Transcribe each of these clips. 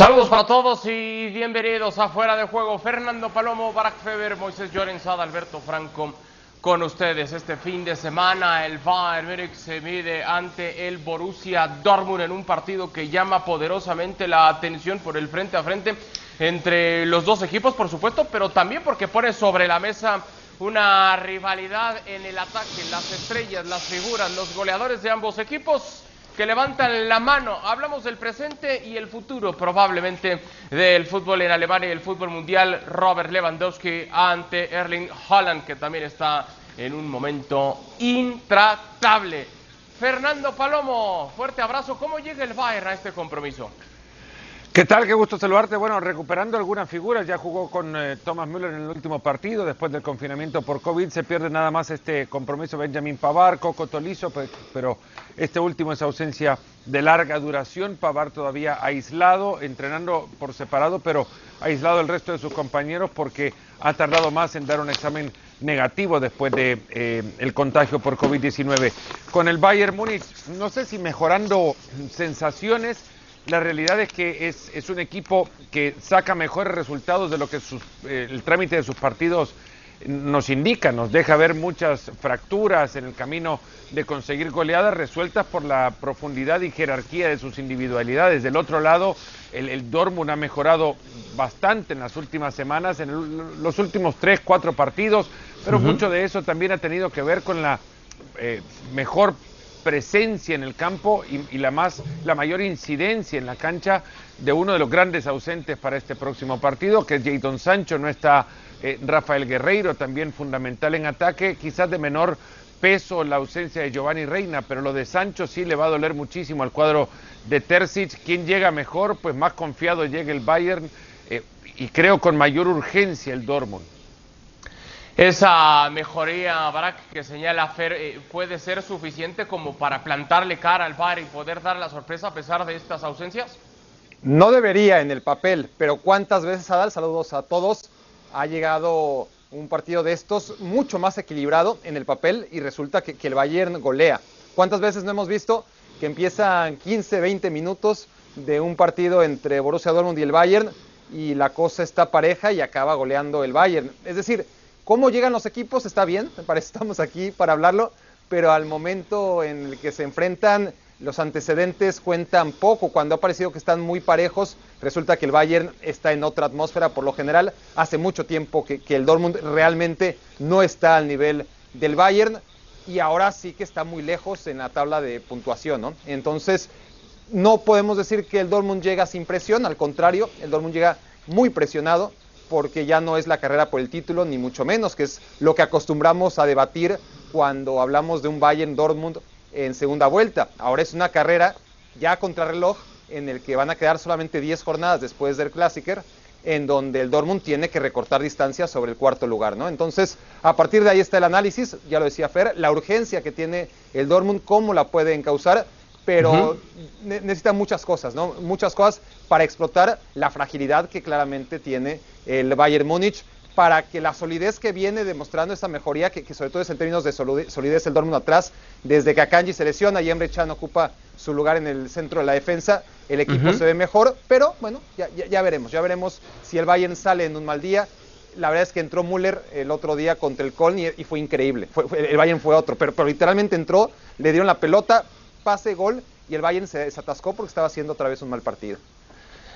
Saludos para todos y bienvenidos a Fuera de Juego. Fernando Palomo, Barack Feber, Moisés Llorenzada, Alberto Franco con ustedes. Este fin de semana el Bayern Múnich se mide ante el Borussia Dortmund en un partido que llama poderosamente la atención por el frente a frente entre los dos equipos, por supuesto, pero también porque pone sobre la mesa una rivalidad en el ataque, las estrellas, las figuras, los goleadores de ambos equipos que levantan la mano. Hablamos del presente y el futuro probablemente del fútbol en Alemania y el fútbol mundial. Robert Lewandowski ante Erling Haaland, que también está en un momento intratable. Fernando Palomo, fuerte abrazo. ¿Cómo llega el Bayern a este compromiso? ¿Qué tal? Qué gusto saludarte. Bueno, recuperando algunas figuras, ya jugó con eh, Thomas Müller en el último partido, después del confinamiento por COVID, se pierde nada más este compromiso Benjamin Pavar, Coco Tolizo, pero este último es ausencia de larga duración, Pavar todavía aislado, entrenando por separado, pero aislado el resto de sus compañeros porque ha tardado más en dar un examen negativo después de eh, el contagio por COVID-19. Con el Bayern Múnich, no sé si mejorando sensaciones, la realidad es que es, un equipo que saca mejores resultados de lo que eh, el trámite de sus partidos nos indica, nos deja ver muchas fracturas en el camino de conseguir goleadas resueltas por la profundidad y jerarquía de sus individualidades. Del otro lado, el, el Dortmund ha mejorado bastante en las últimas semanas, en los últimos tres, cuatro partidos, pero mucho de eso también ha tenido que ver con la eh, mejor presencia en el campo y, la, más, la mayor incidencia en la cancha de uno de los grandes ausentes para este próximo partido, que es Jadon Sancho, no está eh, Rafael Guerreiro, también fundamental en ataque, quizás de menor peso la ausencia de Giovanni Reina, pero lo de Sancho sí le va a doler muchísimo al cuadro de Terzic. ¿Quién llega mejor? Pues más confiado llega el Bayern eh, y creo con mayor urgencia el Dortmund. Esa mejoría, Barak, que señala Fer, eh, puede ser suficiente como para plantarle cara al Bayern y poder dar la sorpresa a pesar de estas ausencias? No debería en el papel, pero ¿cuántas veces, Adal, saludos a todos, ha llegado un partido de estos mucho más equilibrado en el papel y resulta que, que el Bayern golea? ¿Cuántas veces no hemos visto que empiezan 15, 20 minutos de un partido entre Borussia Dortmund y el Bayern y la cosa está pareja y acaba goleando el Bayern? Es decir, ¿Cómo llegan los equipos? Está bien, me parece estamos aquí para hablarlo, pero al momento en el que se enfrentan, los antecedentes cuentan poco. Cuando ha parecido que están muy parejos, resulta que el Bayern está en otra atmósfera por lo general. Hace mucho tiempo que, el Dortmund realmente no está al nivel del Bayern y ahora sí que está muy lejos en la tabla de puntuación. Entonces, no podemos decir que el Dortmund llega sin presión, al contrario, el Dortmund llega muy presionado porque ya no es la carrera por el título, ni mucho menos, que es lo que acostumbramos a debatir cuando hablamos de un Bayern Dortmund en segunda vuelta. Ahora es una carrera ya contra reloj en el que van a quedar solamente 10 jornadas después del Klassiker, en donde el Dortmund tiene que recortar distancia sobre el cuarto lugar, ¿no? Entonces, a partir de ahí está el análisis, ya lo decía Fer, la urgencia que tiene el Dortmund, cómo la puede encauzar, pero necesita muchas cosas, ¿no? Muchas cosas para explotar la fragilidad que claramente tiene el Bayern Múnich para que la solidez que viene demostrando esa mejoría, que, sobre todo es en términos de solidez el Dortmund atrás, desde que Akanji se lesiona y Emre Can ocupa su lugar en el centro de la defensa, el equipo se ve mejor, pero bueno, ya, veremos, ya veremos si el Bayern sale en un mal día. La verdad es que entró Müller el otro día contra el Köln y, fue increíble. el Bayern fue otro, pero, pero literalmente entró, le dieron la pelota, pase, gol, y el Bayern se desatascó porque estaba haciendo otra vez un mal partido.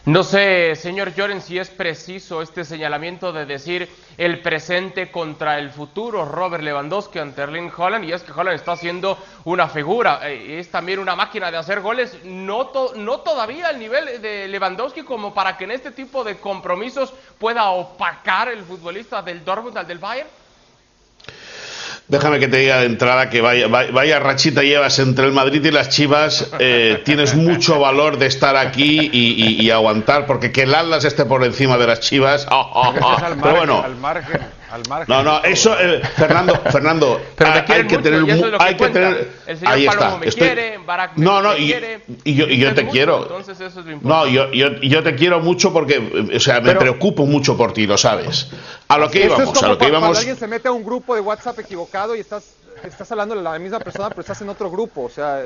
No sé, señor Joren, si es preciso este señalamiento de decir el presente contra el futuro. Robert Lewandowski ante Erling Holland, y es que Holland está haciendo una figura, eh, es también una máquina de hacer goles, no, no todavía al nivel de Lewandowski como para que en este tipo de compromisos pueda opacar el futbolista del Dortmund al del Bayern. Déjame que te diga de entrada que vaya, vaya rachita llevas entre el Madrid y las Chivas. Eh, tienes mucho valor de estar aquí y, aguantar, porque que el Atlas esté por encima de las Chivas. pero bueno. No, no, eso, eh, Fernando, Fernando, hay, que tener, hay que tener, ahí está. Me quiere, Barack no, no, y, quiere, y, yo, y yo te quiero. Entonces eso es lo no, yo, yo, yo, te quiero mucho porque, o sea, me preocupo mucho por ti, lo sabes. A lo que íbamos, a lo que íbamos. Cuando alguien se mete a un grupo de WhatsApp equivocado y estás estás hablando de la misma persona, pero estás en otro grupo. O sea,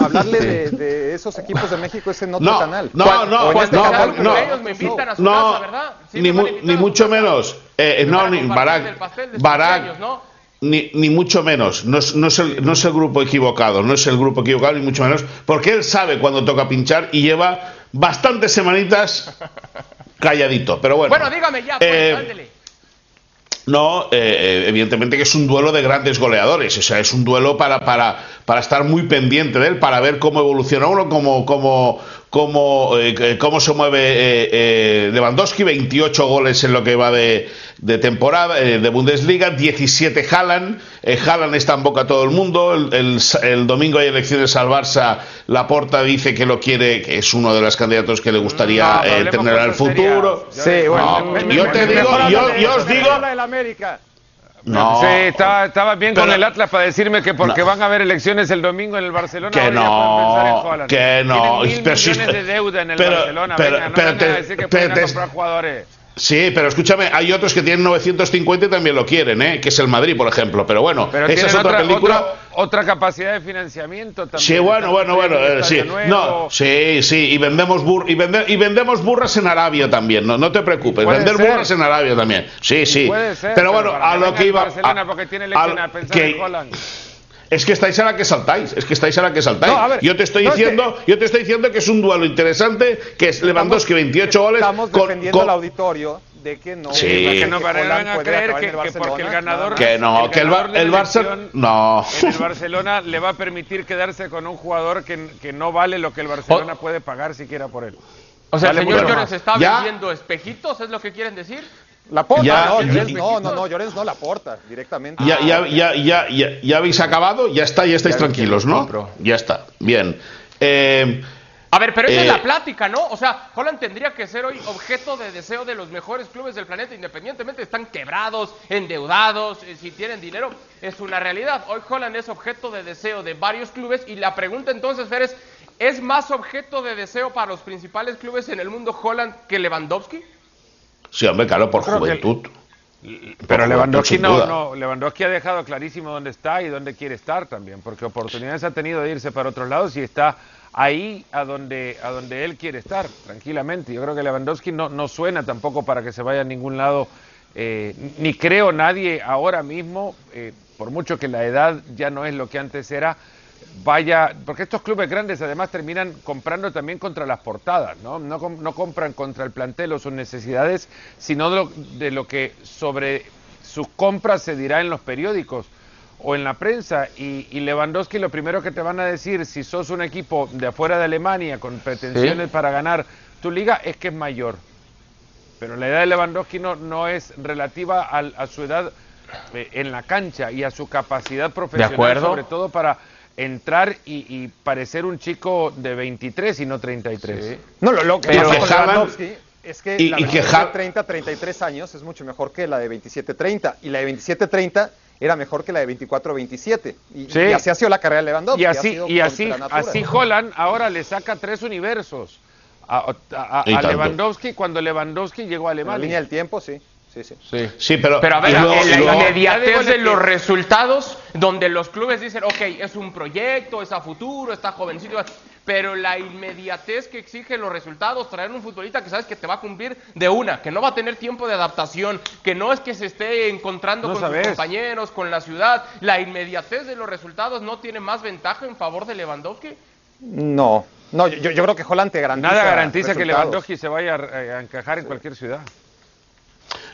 hablarle de, de esos equipos de México es en otro No, canal. no, no, o en pues este no, canal, porque no, ellos me invitan a su no, casa, ¿verdad? Sí, ni, mu- ni mucho menos. Eh, Me no, ni cumpleaños, ¿no? ni, ni mucho menos. No es, no, es el, no es el grupo equivocado, no es el grupo equivocado, ni mucho menos, porque él sabe cuando toca pinchar y lleva bastantes semanitas calladito. Pero bueno. Bueno, dígame ya, pues, Eh. No, eh, eh, evidentemente que es un duelo de grandes goleadores, o sea, es un duelo para, para, para estar muy pendiente de él, para ver cómo evoluciona uno, cómo, cómo, cómo, eh, cómo se mueve eh, eh, Lewandowski, 28 goles en lo que va de, de temporada, eh, de Bundesliga, 17 Haaland, eh, Haaland está en boca a todo el mundo, el, el- el domingo hay elecciones al Barça, Laporta dice que lo quiere, que es uno de los candidatos que le gustaría No, eh, tener al futuro. Sí, bueno. No, me- me- yo te digo, yo- os digo-. No. Sí, estaba, estaba bien con Pero- el Atlas para decirme que porque No. van a haber elecciones el domingo en el Barcelona, Que no, que no. Tienen mil Pero millones de deuda en el pero- Barcelona. pero- Venga, no pero vengan a te- decir que pero pueden te- comprar jugadores. Sí, pero escúchame, hay otros que tienen 950 y también lo quieren, ¿eh? que es el Madrid, por ejemplo. Pero bueno, Pero esa es otra, otra, película. otra, otra capacidad de financiamiento también. Sí, bueno, bueno, bueno, eh, sí. No, sí, sí, y vendemos bur y, vende- y vendemos burras en Arabia también, no, no te preocupes, vender ser. burras en Arabia también. Sí, sí. Puede ser, pero bueno, a lo que iba a- porque tiene a- a que- en. Es que estáis a la que saltáis, es que estáis a la que saltáis. No, a ver, yo te estoy no, es diciendo, yo te estoy diciendo que es un duelo interesante, que es Lewandowski 28 goles Estamos con- defendiendo con- al auditorio de que no. Sí. que Que no van a creer que, el que porque el Barcelona, ganador. Que no, que el, el elección no. En el Barcelona le va a permitir quedarse con un jugador que, que no vale lo que el Barcelona Oh. puede pagar siquiera por él. O sea, el Vale señor Llorens está Ya. vendiendo espejitos, ¿es lo que quieren decir? La porta, Ya, no, Llorens no, no, no, Llorens no la porta directamente. Ya, ya, ya, ya, ya, ya habéis acabado, ya está, ya estáis Ya tranquilos, ¿no? compro. Ya está, bien. Eh, A ver, pero esa es Eh, la plática, ¿no? O sea, Holland tendría que ser hoy objeto de deseo de los mejores clubes del planeta, independientemente están quebrados, endeudados, eh, si tienen dinero, es una realidad. Hoy Holland es objeto de deseo de varios clubes y la pregunta entonces, Fer, es, ¿es más objeto de deseo para los principales clubes en el mundo Holland que Lewandowski? Sí, hombre, claro, por Creo que- juventud. Pero Por Lewandowski juventud, no, no, Lewandowski ha dejado clarísimo dónde está y dónde quiere estar también, porque oportunidades ha tenido de irse para otros lados y está ahí a donde, a donde él quiere estar, tranquilamente. Yo creo que Lewandowski no, no suena tampoco para que se vaya a ningún lado, eh, ni creo nadie ahora mismo, eh, por mucho que la edad ya no es lo que antes era, vaya, porque estos clubes grandes además terminan comprando también contra las portadas, ¿no? No, com- no compran contra el plantel o sus necesidades, sino de lo, de lo que sobre sus compras se dirá en los periódicos o en la prensa. Y, y Lewandowski lo primero que te van a decir, si sos un equipo de afuera de Alemania con pretensiones para ganar tu liga, es que es mayor. Pero la edad de Lewandowski no, no es relativa al- a, su edad eh, en la cancha y a su capacidad profesional, sobre todo para entrar y, y parecer un chico de 23 y no 33. No, lo, lo que Pero pasa que con Haaland- Lewandowski es que y- la y que de Haaland- 30 33 años es mucho mejor que la de 27 30 y la de 27 30 era mejor que la de 24 27 y, Sí. y así ha sido la carrera de Lewandowski. Y así, y así, así Holland ahora le saca tres universos a, a- a- a. Lewandowski cuando Lewandowski llegó a en la Alemania. línea del tiempo, sí. Sí, sí. Sí. Sí, pero. Pero a ver, y luego- en la luego- inmediatez de los resultados, donde los clubes dicen, ok, es un proyecto, es a futuro, está jovencito, pero la inmediatez que exigen los resultados, traer un futbolista que sabes que te va a cumplir de una, que no va a tener tiempo de adaptación, que no es que se esté encontrando No con sabes. sus compañeros, con la ciudad, la inmediatez de los resultados no tiene más ventaja en favor de Lewandowski. No, no, yo, yo creo que Holland te garantiza. Nada garantiza que. Lewandowski se vaya a, a encajar en cualquier ciudad.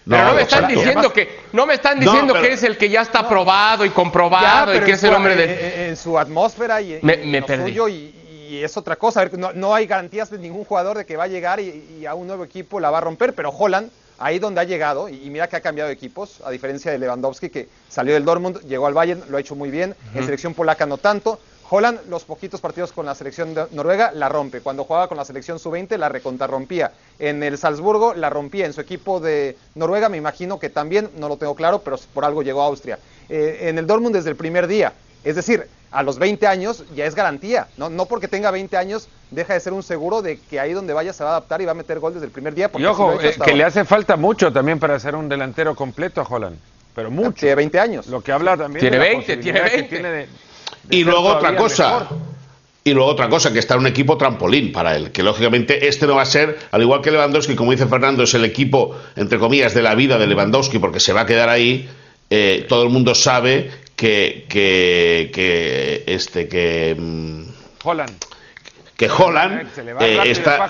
Pero no, me están diciendo que no me están No, diciendo pero- que es el que ya está probado y Ya, comprobado y que es el hombre de en, en su atmósfera y, Me- en me lo perdí. suyo y, y es otra cosa. A ver, no, no hay garantías de ningún jugador de que va a llegar y, y a un nuevo equipo la va a romper, pero Holland, ahí donde ha llegado, y, y mira que ha cambiado de equipos, a diferencia de Lewandowski que salió del Dortmund, llegó al Bayern, lo ha hecho muy bien, en selección polaca no tanto. Holland, los poquitos partidos con la selección de Noruega, la rompe. Cuando jugaba con la selección sub-20, la recontrarrompía. En el Salzburgo, la rompía. En su equipo de Noruega, me imagino que también, no lo tengo claro, pero por algo llegó a Austria. Eh, en el Dortmund desde el primer día. Es decir, a los 20 años ya es garantía. No, no porque tenga 20 años deja de ser un seguro de que ahí donde vaya se va a adaptar y va a meter gol desde el primer día. porque Y ojo, eh, que le hace falta mucho también para ser un delantero completo a Holland. pero mucho. Tiene 20 años. Lo que habla también Tiene de la 20, tiene posibilidad que 20. tiene de Y luego otra cosa. mejor. Y luego otra cosa, que está en un equipo trampolín para él, que lógicamente este no va a ser, al igual que Lewandowski, como dice Fernando, es el equipo, entre comillas, de la vida de Lewandowski, porque se va a quedar ahí, eh, todo el mundo sabe que, que, que este, que... mm, Holland. que Holland eh,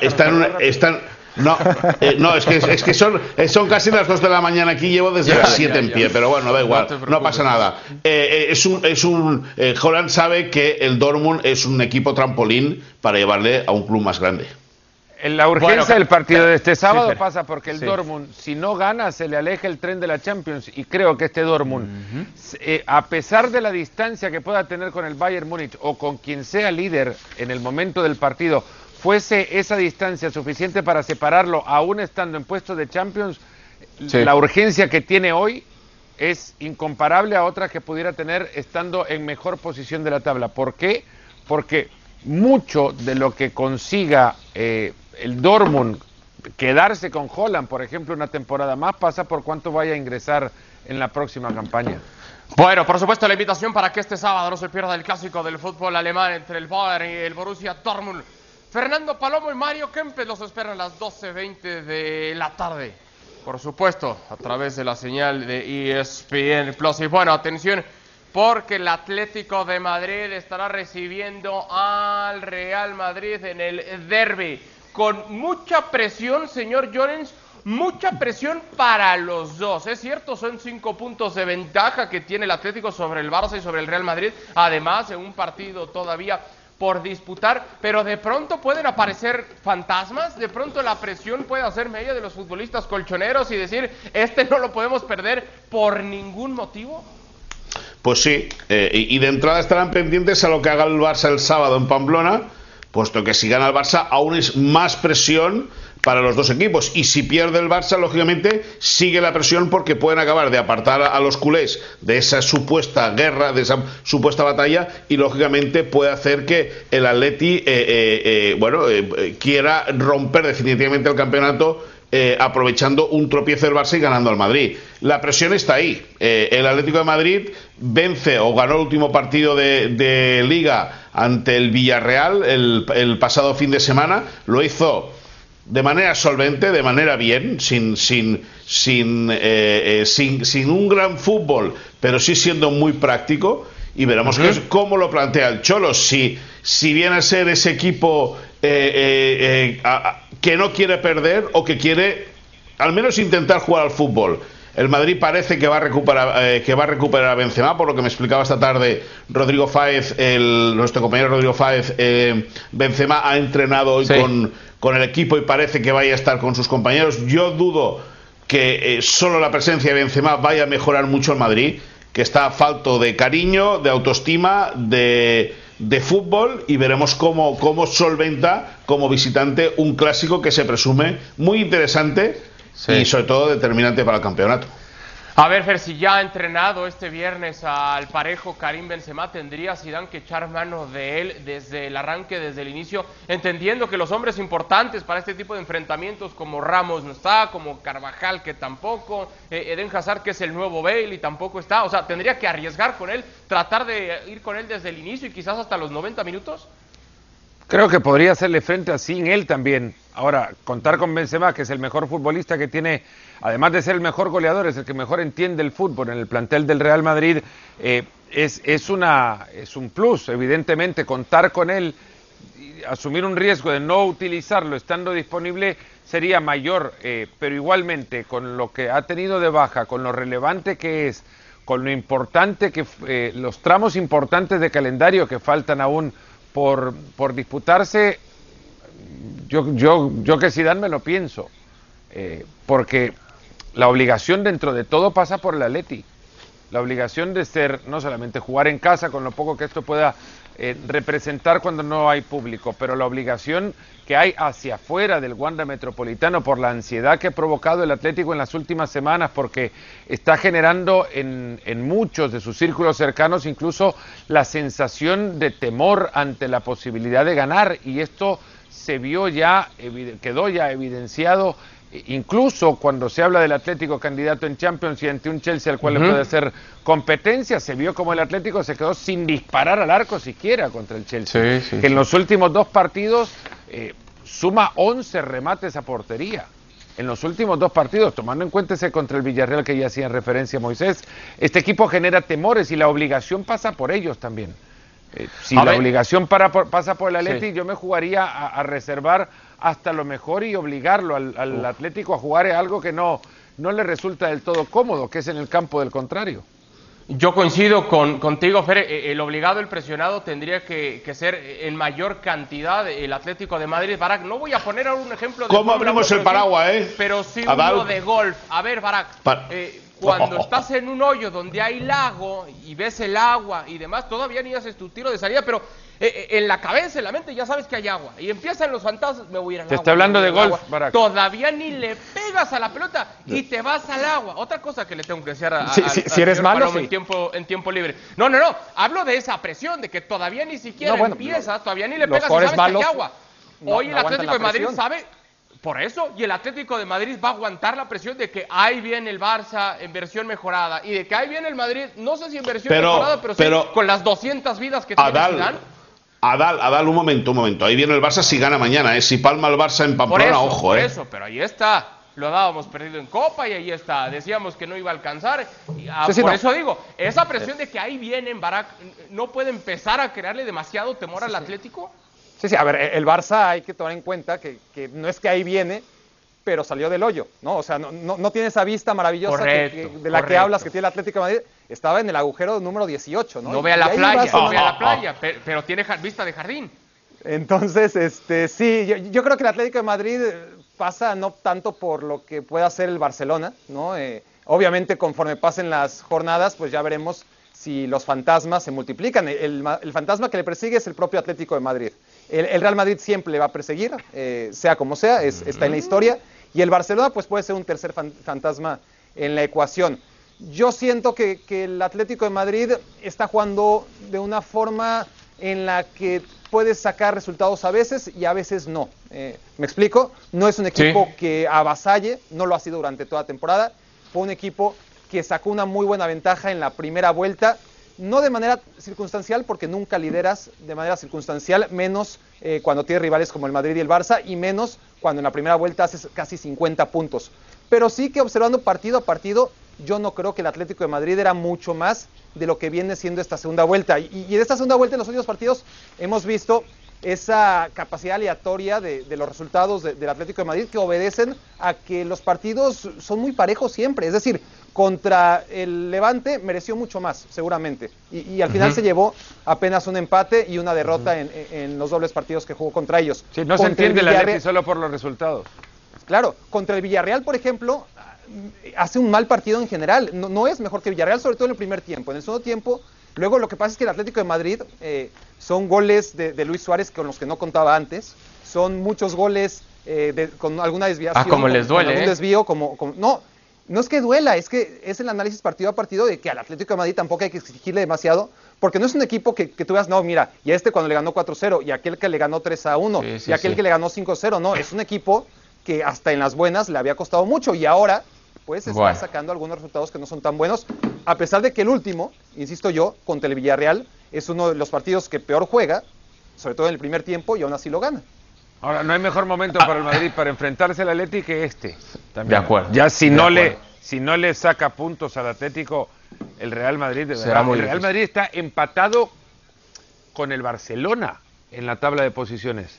está, en una- está- no, eh, no, es que, es que son, eh, son casi las 2 de la mañana aquí, llevo desde Ya, las ya, 7 en ya. pie, pero bueno, da igual, No pasa nada. Eh, eh, es un, es un, eh, Holland sabe que el Dortmund es un equipo trampolín para llevarle a un club más grande. En la urgencia Bueno, del partido de este sábado pasa porque el Sí. Dortmund, si no gana, se le aleja el tren de la Champions. Y creo que este Dortmund, eh, a pesar de la distancia que pueda tener con el Bayern Múnich o con quien sea líder en el momento del partido, fuese esa distancia suficiente para separarlo, aún estando en puesto de Champions, Sí. la urgencia que tiene hoy es incomparable a otra que pudiera tener estando en mejor posición de la tabla. ¿Por qué? Porque mucho de lo que consiga eh, el Dortmund quedarse con Holland, por ejemplo, una temporada más, pasa por cuánto vaya a ingresar en la próxima campaña. Bueno, por supuesto, la invitación para que este sábado no se pierda el clásico del fútbol alemán entre el Bayern y el Borussia Dortmund. Fernando Palomo y Mario Kempes los esperan a las 12.20 de la tarde. Por supuesto, a través de la señal de ESPN Plus. Y bueno, atención, porque el Atlético de Madrid estará recibiendo al Real Madrid en el derby. Con mucha presión, señor Llorens, mucha presión para los dos. Es cierto, son cinco puntos de ventaja que tiene el Atlético sobre el Barça y sobre el Real Madrid. Además, en un partido todavía por disputar, pero de pronto pueden aparecer fantasmas, de pronto la presión puede hacer media de los futbolistas colchoneros y decir, este no lo podemos perder por ningún motivo. Pues sí, eh, y de entrada estarán pendientes a lo que haga el Barça el sábado en Pamplona, puesto que si gana el Barça aún es más presión para los dos equipos. Y si pierde el Barça, lógicamente sigue la presión porque pueden acabar de apartar a los culés de esa supuesta guerra, de esa supuesta batalla, y lógicamente puede hacer que el Atleti, eh, eh, eh, bueno, quiera romper definitivamente el campeonato aprovechando un tropiezo del Barça y ganando al Madrid. La presión está ahí. El Atlético de Madrid vence o ganó el último partido de, de liga ante el Villarreal el, el pasado fin de semana. Lo hizo de manera solvente, de manera bien, sin, sin, sin, eh, eh, sin, sin un gran fútbol, pero sí siendo muy práctico. Y veremos qué es- cómo lo plantea el Cholo. Si, si viene a ser ese equipo eh, eh, eh, a- que no quiere perder o que quiere al menos intentar jugar al fútbol. El Madrid parece que va a recuperar eh, que va a recuperar a Benzema, por lo que me explicaba esta tarde Rodrigo Fáez, el, nuestro compañero Rodrigo Fáez. eh, Benzema ha entrenado hoy Sí. con, con el equipo y parece que vaya a estar con sus compañeros. Yo dudo que eh, solo la presencia de Benzema vaya a mejorar mucho el Madrid, que está falto de cariño, de autoestima, de, de fútbol y veremos cómo, cómo solventa como visitante un clásico que se presume muy interesante Sí. y sobre todo determinante para el campeonato. A ver, Fer, si ya ha entrenado este viernes al parejo Karim Benzema, tendría Zidane que echar mano de él desde el arranque, desde el inicio, entendiendo que los hombres importantes para este tipo de enfrentamientos, como Ramos no está, como Carvajal que tampoco, eh, Eden Hazard que es el nuevo Bale y tampoco está, o sea, tendría que arriesgar con él, tratar de ir con él desde el inicio y quizás hasta los 90 minutos. Creo que podría hacerle frente así en él también. Ahora, contar con Benzema, que es el mejor futbolista que tiene, además de ser el mejor goleador, es el que mejor entiende el fútbol en el plantel del Real Madrid, eh, es, es, una, es un plus, evidentemente, contar con él, asumir un riesgo de no utilizarlo estando disponible sería mayor, eh, pero igualmente, con lo que ha tenido de baja, con lo relevante que es, con lo importante que, eh, los tramos importantes de calendario que faltan aún por, por disputarse, yo, yo, yo que Zidane me lo pienso, eh, porque la obligación dentro de todo pasa por el Atleti. La obligación de ser, no solamente jugar en casa, con lo poco que esto pueda eh, representar cuando no hay público, pero la obligación que hay hacia afuera del Wanda Metropolitano por la ansiedad que ha provocado el Atlético en las últimas semanas, porque está generando en, en muchos de sus círculos cercanos incluso la sensación de temor ante la posibilidad de ganar, y esto se vio ya, quedó ya evidenciado Incluso cuando se habla del Atlético candidato en Champions y ante un Chelsea al cual le puede hacer competencia, se vio como el Atlético se quedó sin disparar al arco siquiera contra el Chelsea. que en los últimos dos partidos eh, suma 11 remates a portería. En los últimos dos partidos, tomando en cuenta ese contra el Villarreal que ya hacía referencia Moisés, este equipo genera temores y la obligación pasa por ellos también. Eh, si la obligación para, pasa por el Atlético, yo me jugaría a reservar hasta lo mejor y obligarlo al, Atlético a jugar es algo que no, no le resulta del todo cómodo, que es en el campo del contrario. Yo coincido con, contigo, Fer. Eh, el obligado, el presionado, tendría que, ser en mayor cantidad el Atlético de Madrid. Barak, no voy a poner ahora un ejemplo de. ¿Cómo abrimos el paraguas, eh? Pero sí uno de golf. A ver, Barak. Eh, cuando estás en un hoyo donde hay lago y ves el agua y demás, todavía ni haces tu tiro de salida, pero eh, eh, en la cabeza, en la mente, ya sabes que hay agua. Y empiezan los fantasmas, me voy a ir al Te estoy hablando de golf, Barack. Todavía ni le pegas a la pelota y te vas al agua. Otra cosa que le tengo que decir a, si eres malo, en, tiempo, en tiempo libre. No, no, no. Hablo de esa presión, de que todavía ni siquiera empiezas, todavía ni le pegas y sabes que hay agua. Hoy el Atlético de Madrid sabe por eso, y el Atlético de Madrid va a aguantar la presión de que ahí viene el Barça en versión mejorada y de que ahí viene el Madrid, no sé si en versión mejorada, pero, sí, con las 200 vidas que tiene Zidane Adal, Adal, un momento, un momento. Ahí viene el Barça si gana mañana, ¿eh? Si palma el Barça en Pamplona, ojo, por ¿eh? eso, pero ahí está. Lo dábamos perdido en Copa y ahí está. Decíamos que no iba a alcanzar. Ah, por eso digo, esa presión de que ahí viene Barak, ¿no puede empezar a crearle demasiado temor al Atlético? Sí, sí, a ver, el Barça hay que tomar en cuenta que, que no es que ahí viene, pero salió del hoyo, ¿no? O sea, no, no, tiene esa vista maravillosa de la que hablas que tiene el Atlético de Madrid. Estaba en el agujero número 18, ¿no? No ve a la playa, no ve a la playa, pero, tiene vista de jardín. Entonces, este, sí, yo, creo que el Atlético de Madrid eh, pasa no tanto por lo que pueda hacer el Barcelona, ¿no? Eh, obviamente, conforme pasen las jornadas, pues ya veremos si los fantasmas se multiplican. El, fantasma que le persigue es el propio Atlético de Madrid. El, Real Madrid siempre le va a perseguir, eh, sea como sea, está en la historia. Y el Barcelona pues puede ser un tercer fantasma en la ecuación. Yo siento que, el Atlético de Madrid está jugando de una forma en la que puede sacar resultados a veces y a veces no. Eh, ¿Me explico? No es un equipo que avasalle, no lo ha sido durante toda la temporada. Fue un equipo que sacó una muy buena ventaja en la primera vuelta no de manera circunstancial, porque nunca lideras de manera circunstancial, menos eh, cuando tienes rivales como el Madrid y el Barça, y menos cuando en la primera vuelta haces casi 50 puntos. Pero sí que observando partido a partido, yo no creo que el Atlético de Madrid era mucho más de lo que viene siendo esta segunda vuelta. Y, y en esta segunda vuelta, en los últimos partidos, hemos visto esa capacidad aleatoria de, los resultados del Atlético de Madrid que obedecen a que los partidos son muy parejos siempre. Es decir, contra el Levante mereció mucho más, seguramente. Y, al final se llevó apenas un empate y una derrota en, los dobles partidos que jugó contra ellos. Sí, no se entiende la Atlético solo por los resultados. Claro, contra el Villarreal, por ejemplo, hace un mal partido en general. No, no es mejor que Villarreal, sobre todo en el primer tiempo. En el segundo tiempo Luego lo que pasa es que el Atlético de Madrid eh, son goles de, Luis Suárez con los que no contaba antes. Son muchos goles eh, con alguna desviación. Ah, como les duele. Con ¿eh? desvío, como, no, no es que duela, es que es el análisis partido a partido de que al Atlético de Madrid tampoco hay que exigirle demasiado, porque no es un equipo que, tú veas, no, mira, y este cuando le ganó 4-0, y aquel que le ganó 3-1, y aquel que le ganó 5-0, no, es un equipo que hasta en las buenas le había costado mucho, y ahora pues está sacando algunos resultados que no son tan buenos, a pesar de que el último, insisto yo, contra el Villarreal, es uno de los partidos que peor juega, sobre todo en el primer tiempo, y aún así lo gana. Ahora, no hay mejor momento para el Madrid para enfrentarse al Atlético que este. De acuerdo. Ya si no le si no le saca puntos al Atlético, el Real Madrid, de verdad, el Real Madrid está empatado con el Barcelona en la tabla de posiciones.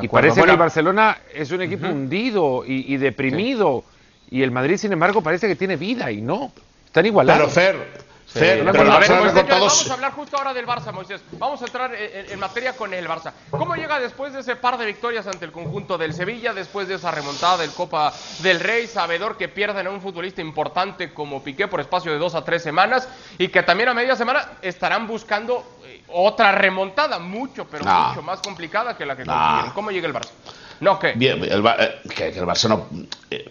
y parece que el Barcelona es un equipo hundido y, deprimido. Y el Madrid, sin embargo, parece que tiene vida y no. Están igualados. Pero Fer, pero vamos a hablar justo ahora del Barça, Moisés. Vamos a entrar en, materia con el Barça. ¿Cómo llega después de ese par de victorias ante el conjunto del Sevilla, después de esa remontada del Copa del Rey, sabedor que pierden a un futbolista importante como Piqué por espacio de dos a tres semanas y que también a media semana estarán buscando eh, otra remontada, mucho, pero mucho más complicada que la que consiguieron? ¿Cómo llega el Barça? No, ¿qué? Bien, el, eh, que, el Barça no. Eh,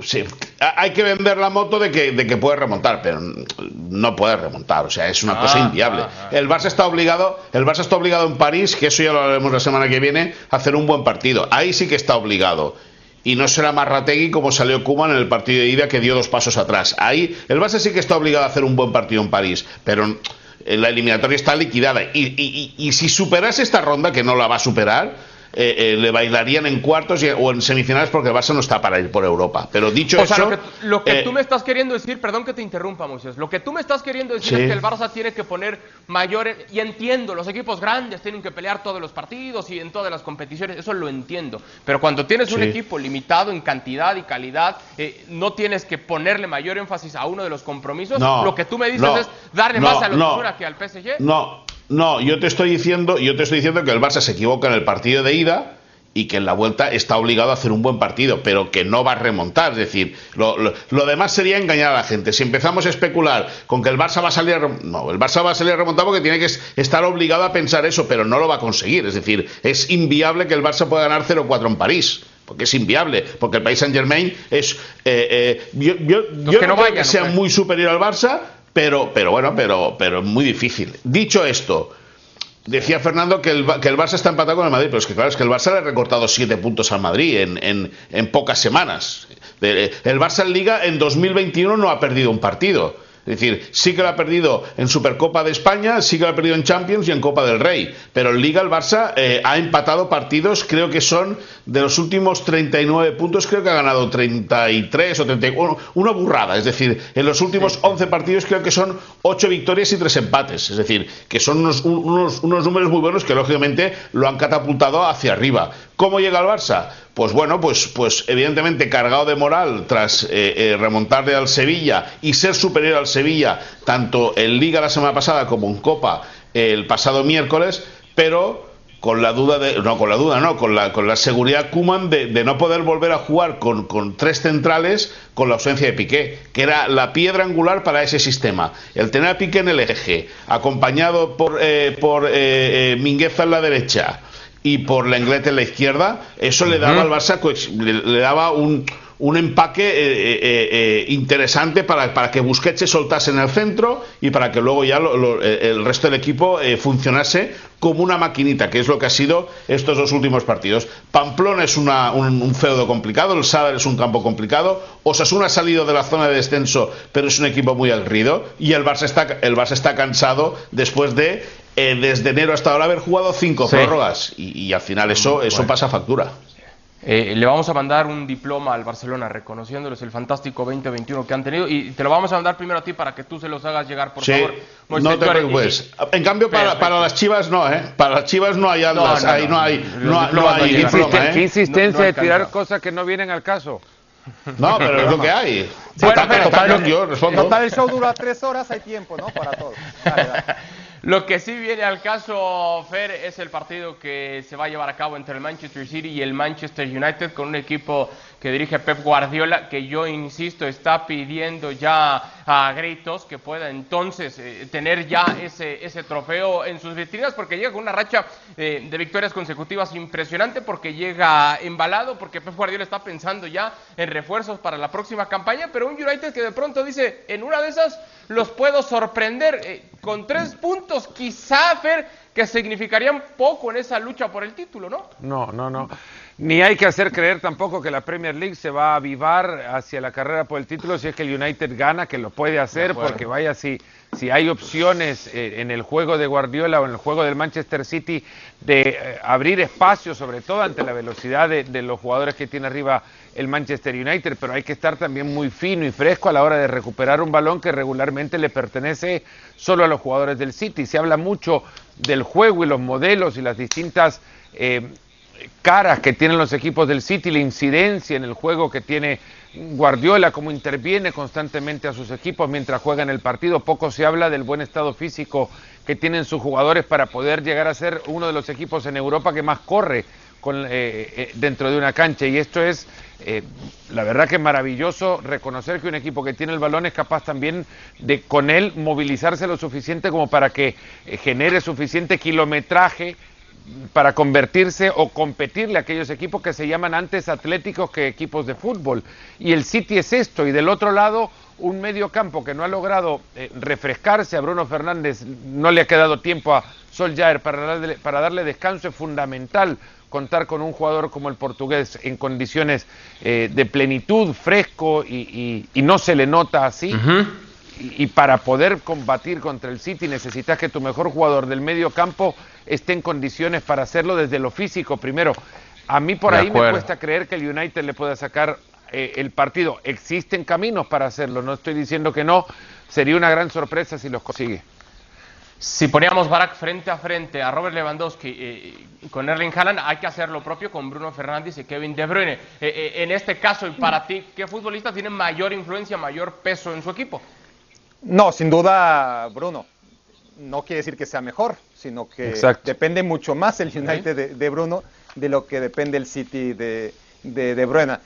sí, hay que vender la moto de que, de que puede remontar, pero no puede remontar. O sea, es una cosa ah, inviable. Ah, ah. El Barça está obligado, el Barça está obligado en París, que eso ya lo haremos la semana que viene, a hacer un buen partido. Ahí sí que está obligado. y no será Marrategui como salió Kuman en el partido de ida que dio dos pasos atrás. Ahí el Barça sí que está obligado a hacer un buen partido en París, pero la eliminatoria está liquidada. y si superase esta ronda, que no la va a superar, eh, eh, le bailarían en cuartos o en semifinales porque el Barça no está para ir por Europa. Pero dicho eso. Lo que, eh, tú me estás queriendo decir, perdón que te interrumpa, Moisés, lo que tú me estás queriendo decir es que el Barça tiene que poner mayores. Y entiendo, los equipos grandes tienen que pelear todos los partidos y en todas las competiciones, eso lo entiendo. Pero cuando tienes un equipo limitado en cantidad y calidad, no tienes que ponerle mayor énfasis a uno de los compromisos. lo que tú me dices es darle más a los que al PSG. No, no, yo te estoy diciendo, yo te estoy diciendo que el Barça se equivoca en el partido de ida y que en la vuelta está obligado a hacer un buen partido, pero que no va a remontar. Es decir, lo, demás sería engañar a la gente. Si empezamos a especular con que el Barça va a salir a no, el Barça va a salir a remontar porque tiene que estar obligado a pensar eso, pero no lo va a conseguir. Es decir, es inviable que el Barça pueda ganar 0-4 en París porque es inviable, porque el país Saint Germain es eh, eh, yo, yo, que no, creo que sea muy superior al Barça, pero, pero bueno, pero, pero muy difícil. Dicho esto, decía Fernando que el, que el Barça está empatado con el Madrid, pero es que claro, es que el Barça le ha recortado siete puntos al Madrid en, en, en pocas semanas. El Barça en Liga en 2021 no ha perdido un partido. Es decir, sí que lo ha perdido en Supercopa de España, sí que lo ha perdido en Champions y en Copa del Rey. Pero en Liga el Barça eh, ha empatado partidos, creo que son de los últimos 39 puntos, creo que ha ganado 33 o 31, una burrada. Es decir, en los últimos 11 partidos creo que son 8 victorias y 3 empates. Es decir, que son unos, unos, unos números muy buenos que lógicamente lo han catapultado hacia arriba. ¿Cómo llega el Barça? Pues bueno, pues, pues evidentemente cargado de moral tras eh, eh, remontarle al Sevilla y ser superior al Sevilla, tanto en Liga la semana pasada como en Copa el pasado miércoles, pero con la duda de, no con la duda no con la, con la seguridad Kuman de, no poder volver a jugar con, con, tres centrales con la ausencia de Piqué que era la piedra angular para ese sistema el tener a Piqué en el eje acompañado por eh, por Mingueza en la derecha y por la Inglete en la izquierda, eso le daba al Barça, le, daba un, un empaque eh, eh, eh, interesante para, para, que Busquets se soltase en el centro y para que luego ya el resto del equipo funcionase como una maquinita, que es lo que ha sido estos dos últimos partidos. Pamplona es una, un, feudo complicado, el Sadar es un campo complicado, Osasuna ha salido de la zona de descenso, pero es un equipo muy aguerrido y el Barça está, el Barça está cansado después de eh, desde enero hasta ahora haber jugado cinco prórrogas y, al final eso, eso pasa factura. Eh, le vamos a mandar un diploma al Barcelona reconociéndoles el fantástico 2021 que han tenido y te lo vamos a mandar primero a ti para que tú se los hagas llegar, por favor. no te preocupes. En cambio, para, para, las chivas no, ¿eh? Para las chivas no hay aldas, no, no, hay, no, hay diploma, ¿eh? Qué insistencia de tirar cosas que no vienen al caso. No, pero es lo que hay. bueno, pero, total, yo respondo. Total, el show dura tres horas, hay tiempo, ¿no? Para todo. Lo que sí viene al caso, Fer, es el partido que se va a llevar a cabo entre el Manchester City y el Manchester United con un equipo que dirige Pep Guardiola, que yo insisto, está pidiendo ya a gritos que pueda entonces eh, tener ya ese, ese trofeo en sus vitrinas, porque llega con una racha eh, de victorias consecutivas impresionante, porque llega embalado, porque Pep Guardiola está pensando ya en refuerzos para la próxima campaña, pero un United que de pronto dice, en una de esas los puedo sorprender eh, con tres puntos, quizá, Fer, que significarían poco en esa lucha por el título, ¿no? No, no, no. Ni hay que hacer creer tampoco que la Premier League se va a avivar hacia la carrera por el título si es que el United gana, que lo puede hacer, porque vaya, si, si hay opciones eh, en el juego de Guardiola o en el juego del Manchester City de eh, abrir espacio, sobre todo ante la velocidad de, de, los jugadores que tiene arriba el Manchester United, pero hay que estar también muy fino y fresco a la hora de recuperar un balón que regularmente le pertenece solo a los jugadores del City. Se habla mucho del juego y los modelos y las distintas... Eh, caras que tienen los equipos del City, la incidencia en el juego que tiene Guardiola, cómo interviene constantemente a sus equipos mientras juegan el partido. Poco se habla del buen estado físico que tienen sus jugadores para poder llegar a ser uno de los equipos en Europa que más corre eh, eh, dentro de una cancha. Y esto es, eh, la verdad que es maravilloso reconocer que un equipo que tiene el balón es capaz también de con él movilizarse lo suficiente como para que genere suficiente kilometraje para convertirse o competirle a aquellos equipos que se llaman antes atléticos que equipos de fútbol. Y el City es esto, y del otro lado un medio campo que no ha logrado eh, refrescarse, a Bruno Fernández no le ha quedado tiempo a Soljaer para darle, para darle descanso, es fundamental contar con un jugador como el portugués en condiciones eh, de plenitud, fresco y, no se le nota así. Y, para poder combatir contra el City necesitas que tu mejor jugador del medio campo esté en condiciones para hacerlo desde lo físico primero. A mí por ahí me cuesta creer que el United le pueda sacar eh, el partido. Existen caminos para hacerlo, no estoy diciendo que no. Sería una gran sorpresa si los consigue. Si poníamos Barak frente a frente a Robert Lewandowski eh, con Erling Haaland, hay que hacer lo propio con Bruno Fernández y Kevin De Bruyne. Eh, eh, en este caso, y para ti, ¿qué futbolista tiene mayor influencia, mayor peso en su equipo? No, sin duda Bruno. No quiere decir que sea mejor, sino que depende mucho más el United de, Bruno de lo que depende el City de, de, de Bruyne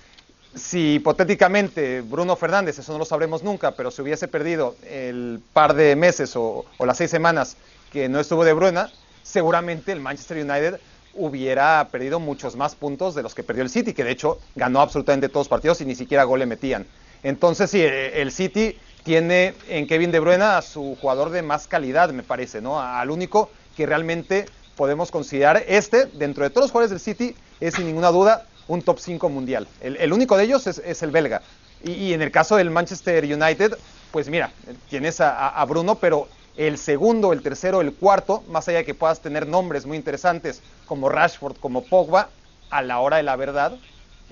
si hipotéticamente Bruno Fernández, eso no lo sabremos nunca, pero se hubiese perdido el par de meses o, las seis semanas que no estuvo de Bruyne, seguramente el Manchester United hubiera perdido muchos más puntos de los que perdió el City, que de hecho ganó absolutamente todos los partidos y ni siquiera gol le metían. Entonces sí, eh, el City tiene en Kevin De Bruyne a su jugador de más calidad, me parece, ¿no? Al único que realmente podemos considerar este, dentro de todos los jugadores del City, es sin ninguna duda un top 5 mundial. El, único de ellos es, el belga. Y, en el caso del Manchester United, pues mira, tienes a, Bruno, pero el segundo, el tercero, el cuarto, más allá de que puedas tener nombres muy interesantes como Rashford, como Pogba, a la hora de la verdad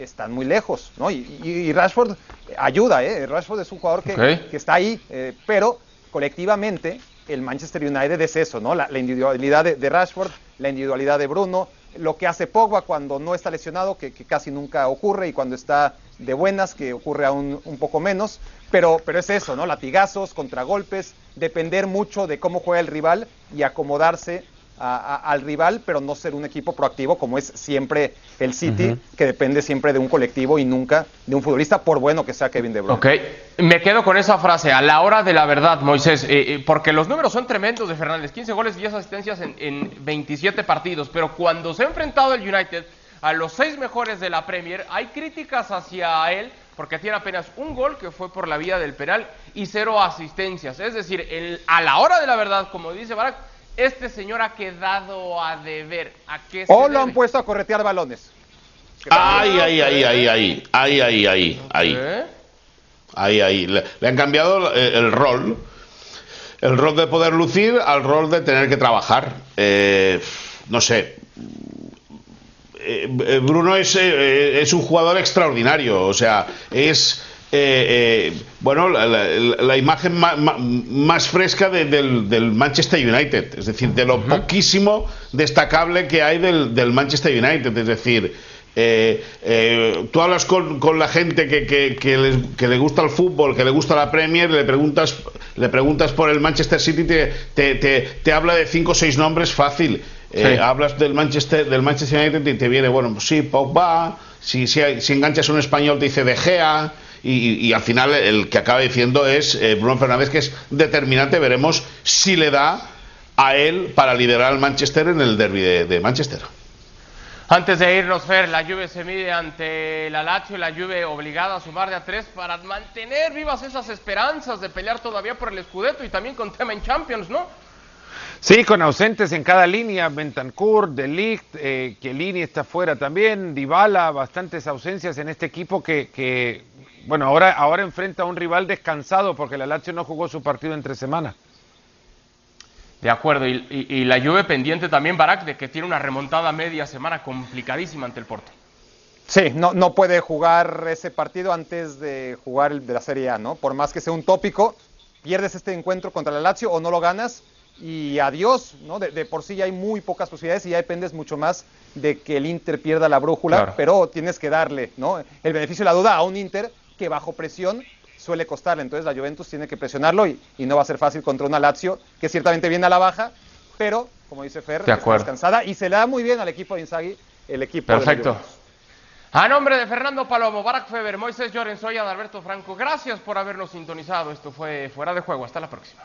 están muy lejos, ¿no? Y, Rashford ayuda, ¿eh? Rashford es un jugador que, está ahí, eh, pero colectivamente el Manchester United es eso, ¿no? La, individualidad de, Rashford, la individualidad de Bruno, lo que hace Pogba cuando no está lesionado, que, casi nunca ocurre, y cuando está de buenas, que ocurre aún un poco menos. Pero, pero es eso, ¿no? Latigazos, contragolpes, depender mucho de cómo juega el rival y acomodarse al rival, pero no ser un equipo proactivo como es siempre el City, que depende siempre de un colectivo y nunca de un futbolista, por bueno que sea Kevin De Bruyne. Ok, me quedo con esa frase, a la hora de la verdad, Moisés, eh, eh, porque los números son tremendos de Fernández, 15 goles y 10 asistencias en, en 27 partidos, pero cuando se ha enfrentado el United a los seis mejores de la Premier, hay críticas hacia él porque tiene apenas un gol que fue por la vía del penal y cero asistencias. Es decir, el, a la hora de la verdad, como dice Barak, este señor ha quedado a deber. ¿A qué o lo han puesto a corretear balones. Ay, ay, ay, ay, ay, ay, ay, ay, ay. Ahí, ahí. Le, han cambiado el, rol. El rol de poder lucir al rol de tener que trabajar. Eh, no sé. Eh, Bruno es, eh, es un jugador extraordinario. O sea, es eh, eh, bueno, la, imagen más, fresca del, Manchester United, es decir, de lo poquísimo destacable que hay del, Manchester United, es decir, eh, tú hablas con, la gente que, le gusta el fútbol, que le gusta la Premier, le preguntas, le preguntas por el Manchester City, te, te, habla de cinco o seis nombres fácil. Hablas del Manchester, del Manchester United y te viene, bueno, pues sí, Pogba, si, si, si enganchas un español te dice De Gea, y, al final el que acaba diciendo es eh, Bruno Fernández, que es determinante. Veremos si le da a él para liderar al Manchester en el derby de, Manchester. Antes de irnos, Fer, la Juve se mide ante la Lazio y la Juve obligada a sumar de a tres para mantener vivas esas esperanzas de pelear todavía por el Scudetto y también con tema en Champions, ¿no? Sí, con ausentes en cada línea, Bentancur, De Ligt, eh, está fuera también, Dybala, bastantes ausencias en este equipo que, que bueno, ahora, ahora enfrenta a un rival descansado porque la Lazio no jugó su partido entre semanas. De acuerdo, y, la Juve pendiente también, Barak, de que tiene una remontada media semana complicadísima ante el Porto. Sí, no, no puede jugar ese partido antes de jugar el de la Serie A, ¿no? Por más que sea un tópico, pierdes este encuentro contra la Lazio o no lo ganas y adiós, ¿no? De, por sí ya hay muy pocas posibilidades y ya dependes mucho más de que el Inter pierda la brújula, pero tienes que darle, ¿no? El beneficio de la duda a un Inter que bajo presión suele costarle. Entonces la Juventus tiene que presionarlo y, no va a ser fácil contra una Lazio que ciertamente viene a la baja, pero como dice Fer, está descansada y se le da muy bien al equipo de Inzaghi, el equipo Perfecto. a nombre de Fernando Palomo, Barack Feber, Moisés Llorenzoy y Alberto Franco, gracias por habernos sintonizado. Esto fue Fuera de Juego. Hasta la próxima.